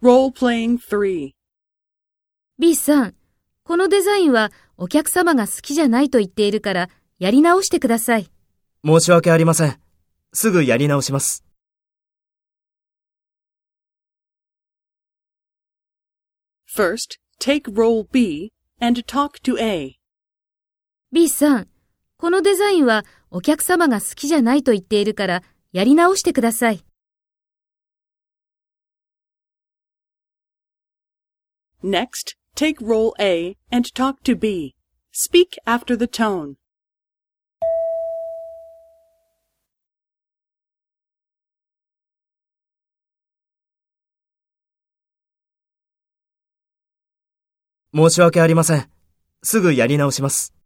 Role-playing 3. B さん、このデザインはお客様が好きじゃないと言っているから、やり直してください。申し訳ありません。すぐやり直します。First, take role B and talk to A. B さん、このデザインはお客様が好きじゃないと言っているから、やり直してください。Next, take role A and talk to B. Speak after the tone. 申し訳ありません。すぐやり直します。